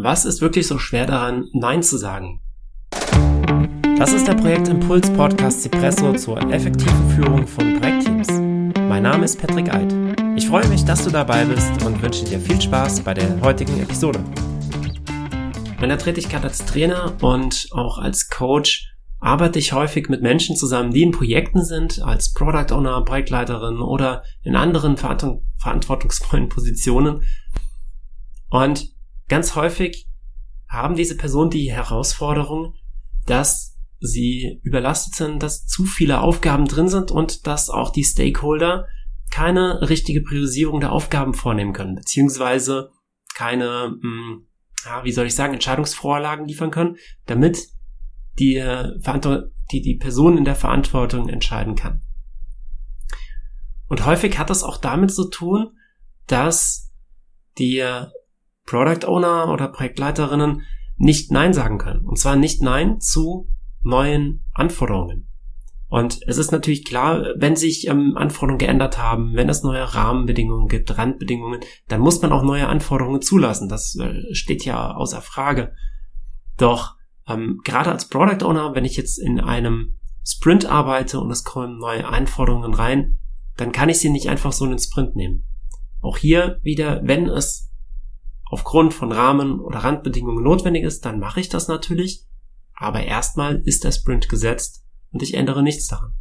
Was ist wirklich so schwer daran, Nein zu sagen? Das ist der Projektimpuls Podcast Cipresso zur effektiven Führung von Projektteams. Mein Name ist Patrick Eid. Ich freue mich, dass du dabei bist und wünsche dir viel Spaß bei der heutigen Episode. Meiner Tätigkeit als Trainer und auch als Coach arbeite ich häufig mit Menschen zusammen, die in Projekten sind, als Product Owner, Projektleiterin oder in anderen verantwortungsvollen Positionen. Und ganz häufig haben diese Personen die Herausforderung, dass sie überlastet sind, dass zu viele Aufgaben drin sind und dass auch die Stakeholder keine richtige Priorisierung der Aufgaben vornehmen können, beziehungsweise keine, mh, hm, ja, wie soll ich sagen, Entscheidungsvorlagen liefern können, damit die, äh, die, die Person in der Verantwortung entscheiden kann. Und häufig hat das auch damit zu tun, dass die äh, Product Owner oder Projektleiterinnen nicht Nein sagen können. Und zwar nicht Nein zu neuen Anforderungen. Und es ist natürlich klar, wenn sich ähm, Anforderungen geändert haben, wenn es neue Rahmenbedingungen gibt, Randbedingungen, dann muss man auch neue Anforderungen zulassen. Das äh, steht ja außer Frage. Doch ähm, gerade als Product Owner, wenn ich jetzt in einem Sprint arbeite und es kommen neue Anforderungen rein, dann kann ich sie nicht einfach so in den Sprint nehmen. Auch hier wieder, wenn es aufgrund von Rahmen oder Randbedingungen notwendig ist, dann mache ich das natürlich. Aber erstmal ist der Sprint gesetzt und ich ändere nichts daran.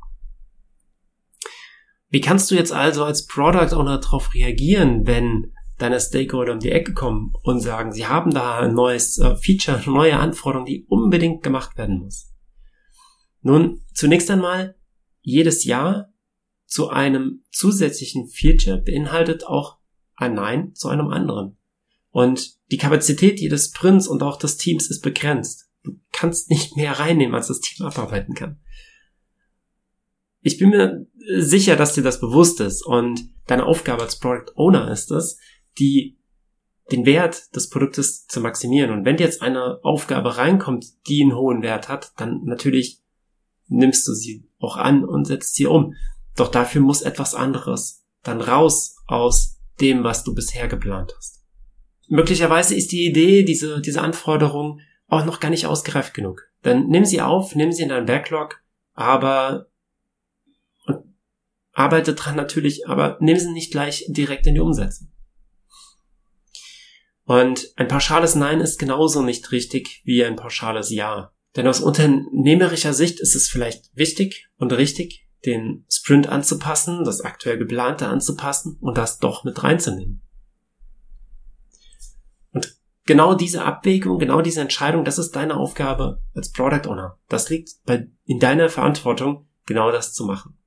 Wie kannst du jetzt also als Product Owner darauf reagieren, wenn deine Stakeholder um die Ecke kommen und sagen, sie haben da ein neues äh, Feature, eine neue Anforderung, die unbedingt gemacht werden muss. Nun, zunächst einmal, jedes Jahr zu einem zusätzlichen Feature beinhaltet auch ein Nein zu einem anderen. Und die Kapazität jedes Sprints und auch des Teams ist begrenzt. Du kannst nicht mehr reinnehmen, als das Team abarbeiten kann. Ich bin mir sicher, dass dir das bewusst ist und deine Aufgabe als Product Owner ist es, die den Wert des Produktes zu maximieren. Und wenn jetzt eine Aufgabe reinkommt, die einen hohen Wert hat, dann natürlich nimmst du sie auch an und setzt sie um. Doch dafür muss etwas anderes dann raus aus dem, was du bisher geplant hast. Möglicherweise ist die Idee, diese, diese Anforderung auch noch gar nicht ausgereift genug. Dann nimm sie auf, nimm sie in deinen Backlog, aber und arbeite dran natürlich, aber nimm sie nicht gleich direkt in die Umsetzung. Und ein pauschales Nein ist genauso nicht richtig wie ein pauschales Ja. Denn aus unternehmerischer Sicht ist es vielleicht wichtig und richtig, den Sprint anzupassen, das aktuell geplante anzupassen und das doch mit reinzunehmen. Genau diese Abwägung, genau diese Entscheidung, das ist deine Aufgabe als Product Owner. Das liegt bei, in deiner Verantwortung, genau das zu machen.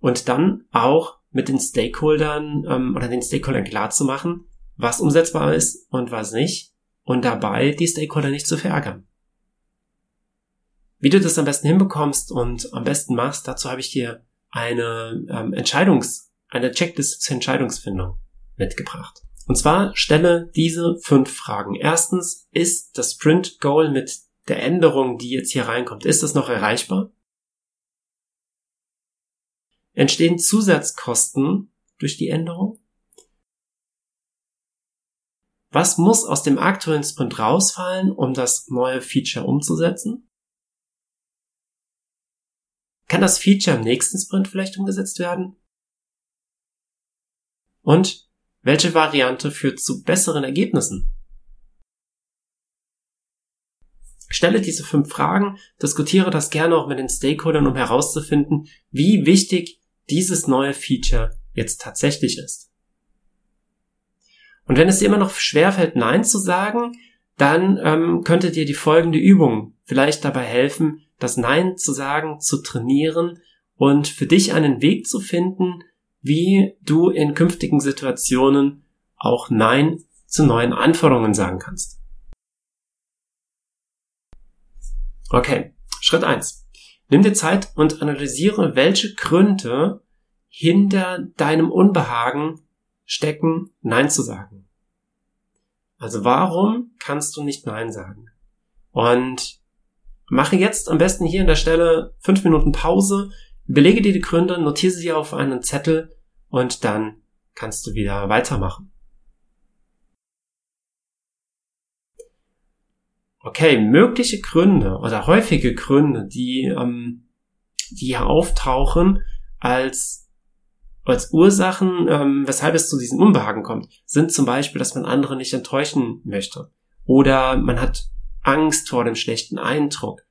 Und dann auch mit den Stakeholdern ähm, oder den Stakeholdern klar zu machen, was umsetzbar ist und was nicht und dabei die Stakeholder nicht zu verärgern. Wie du das am besten hinbekommst und am besten machst, dazu habe ich dir eine ähm, Entscheidungs-, eine Checkliste zur Entscheidungsfindung mitgebracht. Und zwar stelle diese fünf Fragen. Erstens, ist das Sprint Goal mit der Änderung, die jetzt hier reinkommt, ist das noch erreichbar? Entstehen Zusatzkosten durch die Änderung? Was muss aus dem aktuellen Sprint rausfallen, um das neue Feature umzusetzen? Kann das Feature im nächsten Sprint vielleicht umgesetzt werden? Und welche Variante führt zu besseren Ergebnissen? Stelle diese fünf Fragen, diskutiere das gerne auch mit den Stakeholdern, um herauszufinden, wie wichtig dieses neue Feature jetzt tatsächlich ist. Und wenn es dir immer noch schwerfällt, Nein zu sagen, dann ähm, könnte dir die folgende Übung vielleicht dabei helfen, das Nein zu sagen, zu trainieren und für dich einen Weg zu finden, wie du in künftigen Situationen auch Nein zu neuen Anforderungen sagen kannst. Okay, Schritt eins: Nimm dir Zeit und analysiere, welche Gründe hinter deinem Unbehagen stecken, Nein zu sagen. Also warum kannst du nicht Nein sagen? Und mache jetzt am besten hier an der Stelle fünf Minuten Pause, belege dir die Gründe, notiere sie auf einen Zettel und dann kannst du wieder weitermachen. Okay, mögliche Gründe oder häufige Gründe, die, ähm, die hier auftauchen als, als Ursachen, ähm, weshalb es zu diesem Unbehagen kommt, sind zum Beispiel, dass man andere nicht enttäuschen möchte. Oder man hat Angst vor dem schlechten Eindruck.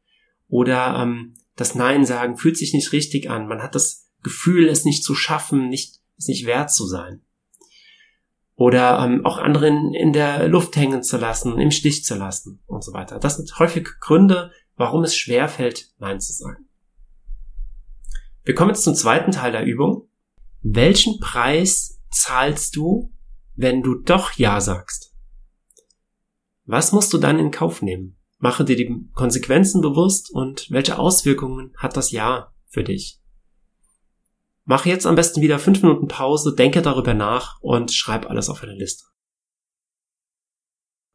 Oder ähm, das Nein sagen fühlt sich nicht richtig an. Man hat das Gefühl, es nicht zu schaffen, nicht, es nicht wert zu sein. Oder ähm, auch anderen in der Luft hängen zu lassen, im Stich zu lassen und so weiter. Das sind häufig Gründe, warum es schwer fällt, Nein zu sagen. Wir kommen jetzt zum zweiten Teil der Übung. Welchen Preis zahlst du, wenn du doch Ja sagst? Was musst du dann in Kauf nehmen? Mache dir die Konsequenzen bewusst und welche Auswirkungen hat das Ja für dich? Mache jetzt am besten wieder fünf Minuten Pause, denke darüber nach und schreib alles auf eine Liste.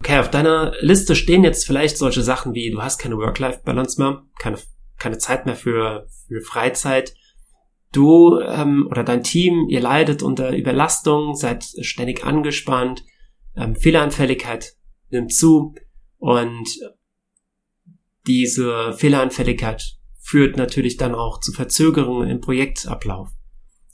Okay, auf deiner Liste stehen jetzt vielleicht solche Sachen wie, du hast keine Work-Life-Balance mehr, keine, keine Zeit mehr für, für Freizeit, du ähm, oder dein Team, ihr leidet unter Überlastung, seid ständig angespannt, ähm, Fehleranfälligkeit nimmt zu und diese Fehleranfälligkeit führt natürlich dann auch zu Verzögerungen im Projektablauf.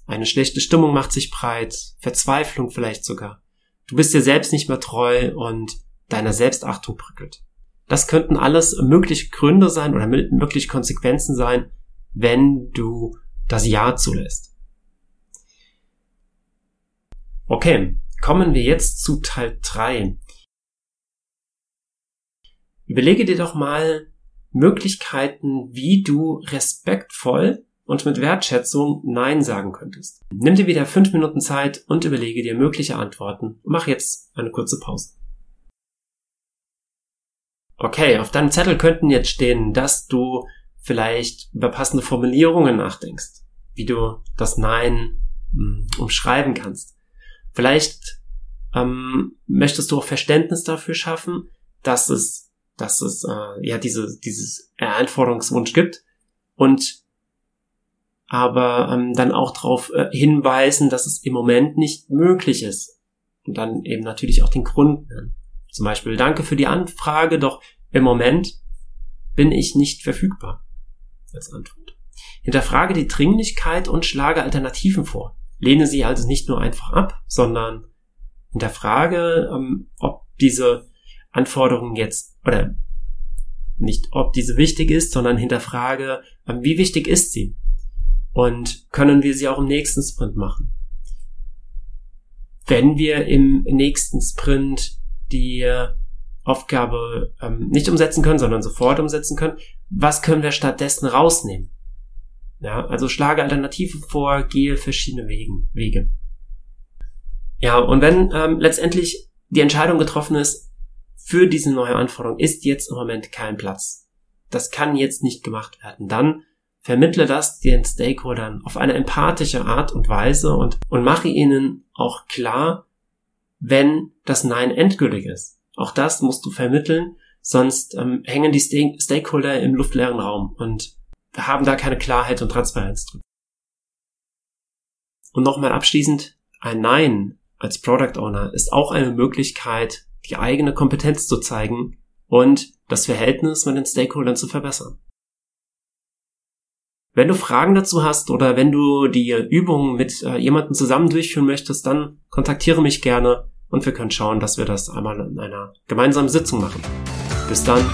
Eine schlechte Stimmung macht sich breit, Verzweiflung vielleicht sogar. Du bist dir selbst nicht mehr treu und deiner Selbstachtung bröckelt. Das könnten alles mögliche Gründe sein oder mögliche Konsequenzen sein, wenn du das Ja zulässt. Okay, kommen wir jetzt zu Teil 3. Überlege dir doch mal Möglichkeiten, wie du respektvoll und mit Wertschätzung Nein sagen könntest. Nimm dir wieder fünf Minuten Zeit und überlege dir mögliche Antworten. Mach jetzt eine kurze Pause. Okay, auf deinem Zettel könnten jetzt stehen, dass du vielleicht über passende Formulierungen nachdenkst, wie du das Nein mh, hm, umschreiben kannst. Vielleicht ähm, möchtest du auch Verständnis dafür schaffen, dass es dass es äh, ja diese, dieses Anforderungswunsch gibt und aber ähm, dann auch darauf äh, hinweisen, dass es im Moment nicht möglich ist. Und dann eben natürlich auch den Grund nennen. Zum Beispiel, danke für die Anfrage, doch im Moment bin ich nicht verfügbar. Als Antwort. Hinterfrage die Dringlichkeit und schlage Alternativen vor. Lehne sie also nicht nur einfach ab, sondern hinterfrage, ähm, ob diese Anforderungen jetzt oder nicht, ob diese wichtig ist, sondern hinterfrage, ähm, wie wichtig ist sie? Und können wir sie auch im nächsten Sprint machen? Wenn wir im nächsten Sprint die Aufgabe ähm, nicht umsetzen können, sondern sofort umsetzen können, was können wir stattdessen rausnehmen? Ja, also schlage Alternativen vor, gehe verschiedene Wegen, Wege. Ja, und wenn ähm, letztendlich die Entscheidung getroffen ist, für diese neue Anforderung ist jetzt im Moment kein Platz. Das kann jetzt nicht gemacht werden. Dann vermittle das den Stakeholdern auf eine empathische Art und Weise und, und mache ihnen auch klar, wenn das Nein endgültig ist. Auch das musst du vermitteln, sonst ähm, hängen die Stakeholder im luftleeren Raum und haben da keine Klarheit und Transparenz drin. Und nochmal abschließend, ein Nein als Product Owner ist auch eine Möglichkeit, die eigene Kompetenz zu zeigen und das Verhältnis mit den Stakeholdern zu verbessern. Wenn du Fragen dazu hast oder wenn du die Übungen mit äh, jemandem zusammen durchführen möchtest, dann kontaktiere mich gerne und wir können schauen, dass wir das einmal in einer gemeinsamen Sitzung machen. Bis dann.